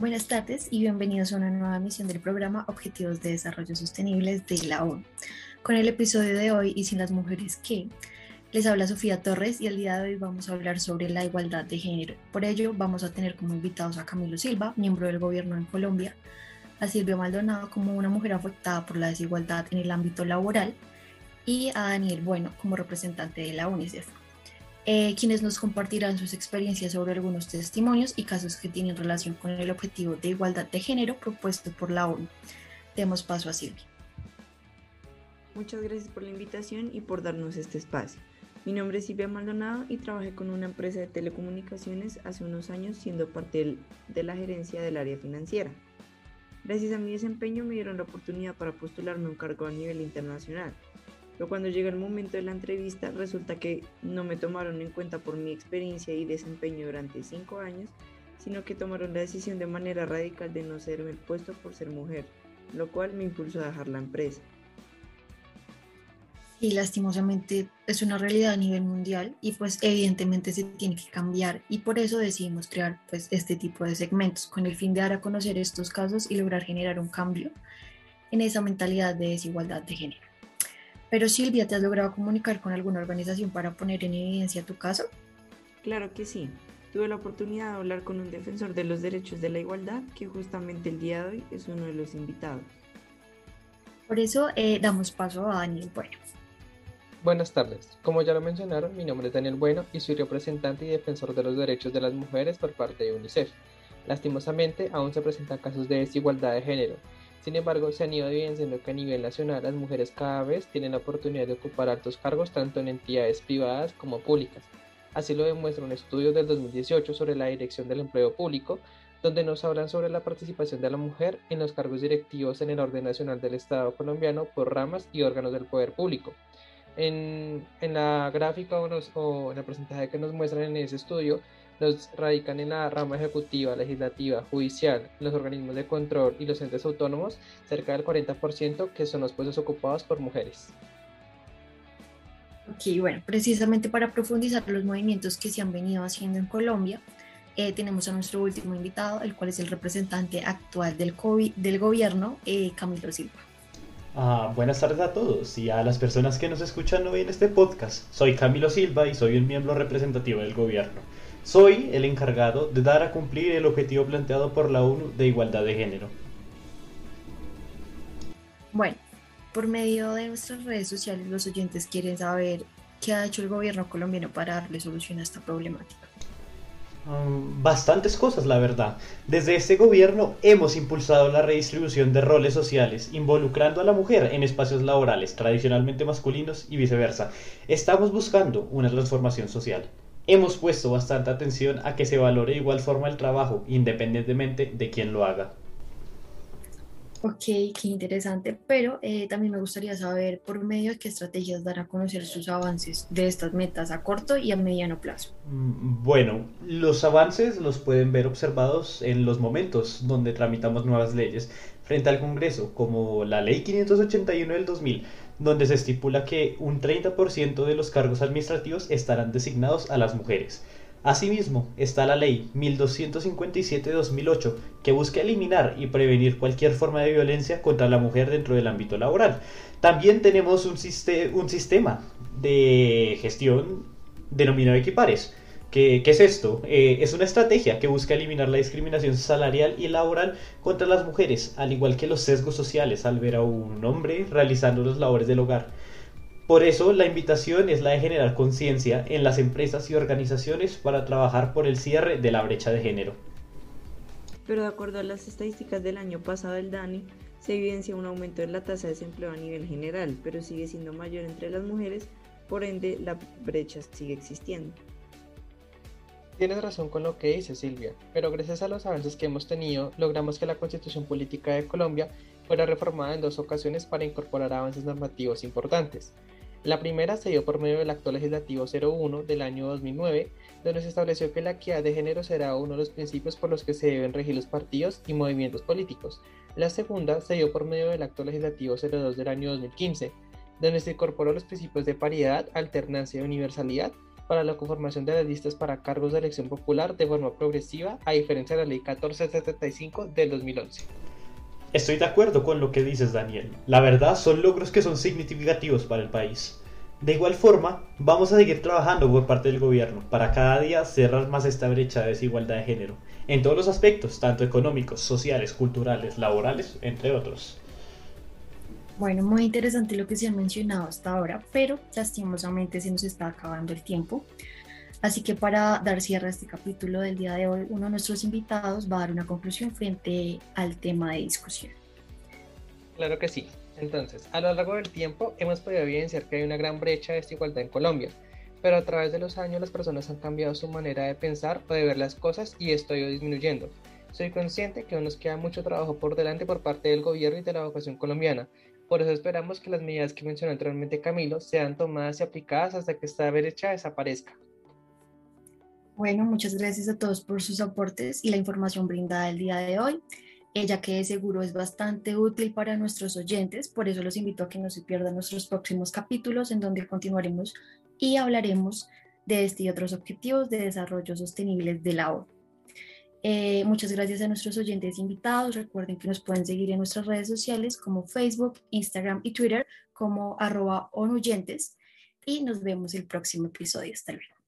Buenas tardes y bienvenidos a una nueva emisión del programa Objetivos de Desarrollo Sostenibles de la ONU. Con el episodio de hoy y sin las mujeres que les habla Sofía Torres y el día de hoy vamos a hablar sobre la igualdad de género. Por ello vamos a tener como invitados a Camilo Silva, miembro del gobierno en Colombia, a Silvia Maldonado como una mujer afectada por la desigualdad en el ámbito laboral y a Daniel Bueno como representante de la UNICEF. Eh, quienes nos compartirán sus experiencias sobre algunos testimonios y casos que tienen relación con el objetivo de igualdad de género propuesto por la ONU. Demos paso a Silvia. Muchas gracias por la invitación y por darnos este espacio. Mi nombre es Silvia Maldonado y trabajé con una empresa de telecomunicaciones hace unos años siendo parte de la gerencia del área financiera. Gracias a mi desempeño me dieron la oportunidad para postularme un cargo a nivel internacional pero cuando llega el momento de la entrevista resulta que no me tomaron en cuenta por mi experiencia y desempeño durante cinco años, sino que tomaron la decisión de manera radical de no serme puesto por ser mujer, lo cual me impulsó a dejar la empresa. Y lastimosamente es una realidad a nivel mundial y pues evidentemente se tiene que cambiar y por eso decidimos crear pues este tipo de segmentos con el fin de dar a conocer estos casos y lograr generar un cambio en esa mentalidad de desigualdad de género. Pero Silvia, ¿te has logrado comunicar con alguna organización para poner en evidencia tu caso? Claro que sí. Tuve la oportunidad de hablar con un defensor de los derechos de la igualdad, que justamente el día de hoy es uno de los invitados. Por eso eh, damos paso a Daniel Bueno. Buenas tardes. Como ya lo mencionaron, mi nombre es Daniel Bueno y soy representante y defensor de los derechos de las mujeres por parte de UNICEF. Lastimosamente, aún se presentan casos de desigualdad de género, sin embargo, se han ido evidenciando que a nivel nacional las mujeres cada vez tienen la oportunidad de ocupar altos cargos tanto en entidades privadas como públicas. Así lo demuestra un estudio del 2018 sobre la dirección del empleo público, donde nos hablan sobre la participación de la mujer en los cargos directivos en el orden nacional del Estado colombiano por ramas y órganos del poder público. En, la gráfica o en el porcentaje que nos muestran en ese estudio, los radican en la rama ejecutiva, legislativa, judicial, los organismos de control y los entes autónomos, cerca del 40% que son los puestos ocupados por mujeres. Ok, bueno, precisamente para profundizar los movimientos que se han venido haciendo en Colombia, eh, tenemos a nuestro último invitado, el cual es el representante actual del, COVID, del gobierno, eh, Camilo Silva. Ah, buenas tardes a todos y a las personas que nos escuchan hoy en este podcast. Soy Camilo Silva y soy un miembro representativo del gobierno. Soy el encargado de dar a cumplir el objetivo planteado por la ONU de igualdad de género. Bueno, por medio de nuestras redes sociales los oyentes quieren saber qué ha hecho el gobierno colombiano para darle solución a esta problemática. Um, bastantes cosas, la verdad. Desde este gobierno hemos impulsado la redistribución de roles sociales, involucrando a la mujer en espacios laborales tradicionalmente masculinos y viceversa. Estamos buscando una transformación social hemos puesto bastante atención a que se valore de igual forma el trabajo, independientemente de quién lo haga. Ok, qué interesante, pero eh, también me gustaría saber por medio de qué estrategias dar a conocer sus avances de estas metas a corto y a mediano plazo. Mm, bueno, los avances los pueden ver observados en los momentos donde tramitamos nuevas leyes frente al Congreso, como la Ley 581 del 2000, donde se estipula que un 30% de los cargos administrativos estarán designados a las mujeres. Asimismo, está la Ley 1257-2008, que busca eliminar y prevenir cualquier forma de violencia contra la mujer dentro del ámbito laboral. También tenemos un, sistema de gestión denominado equipares, ¿Qué, es esto? Eh, es una estrategia que busca eliminar la discriminación salarial y laboral contra las mujeres, al igual que los sesgos sociales al ver a un hombre realizando las labores del hogar. Por eso la invitación es la de generar conciencia en las empresas y organizaciones para trabajar por el cierre de la brecha de género. Pero de acuerdo a las estadísticas del año pasado del DANI, se evidencia un aumento en la tasa de desempleo a nivel general, pero sigue siendo mayor entre las mujeres, por ende la brecha sigue existiendo. Tienes razón con lo que dice Silvia, pero gracias a los avances que hemos tenido, logramos que la Constitución Política de Colombia fuera reformada en dos ocasiones para incorporar avances normativos importantes. La primera se dio por medio del Acto Legislativo 01 del año 2009, donde se estableció que la equidad de género será uno de los principios por los que se deben regir los partidos y movimientos políticos. La segunda se dio por medio del Acto Legislativo 02 del año 2015, donde se incorporó los principios de paridad, alternancia y universalidad para la conformación de las listas para cargos de elección popular de forma progresiva, a diferencia de la Ley 1475 del 2011. Estoy de acuerdo con lo que dices, Daniel. La verdad, son logros que son significativos para el país. De igual forma, vamos a seguir trabajando por parte del gobierno para cada día cerrar más esta brecha de desigualdad de género, en todos los aspectos, tanto económicos, sociales, culturales, laborales, entre otros. Bueno, muy interesante lo que se ha mencionado hasta ahora, pero lastimosamente se nos está acabando el tiempo. Así que para dar cierre a este capítulo del día de hoy, uno de nuestros invitados va a dar una conclusión frente al tema de discusión. Claro que sí. Entonces, a lo largo del tiempo hemos podido evidenciar que hay una gran brecha de desigualdad en Colombia, pero a través de los años las personas han cambiado su manera de pensar o de ver las cosas y esto ha ido disminuyendo. Soy consciente que aún nos queda mucho trabajo por delante por parte del gobierno y de la educación colombiana, por eso esperamos que las medidas que mencionó anteriormente Camilo sean tomadas y aplicadas hasta que esta brecha desaparezca. Bueno, muchas gracias a todos por sus aportes y la información brindada el día de hoy, ella que seguro es bastante útil para nuestros oyentes, por eso los invito a que no se pierdan nuestros próximos capítulos en donde continuaremos y hablaremos de este y otros objetivos de desarrollo sostenible de la ONU. Eh, muchas gracias a nuestros oyentes invitados. Recuerden que nos pueden seguir en nuestras redes sociales como Facebook, Instagram y Twitter como arroba onuyentes. Y nos vemos el próximo episodio. Hasta luego.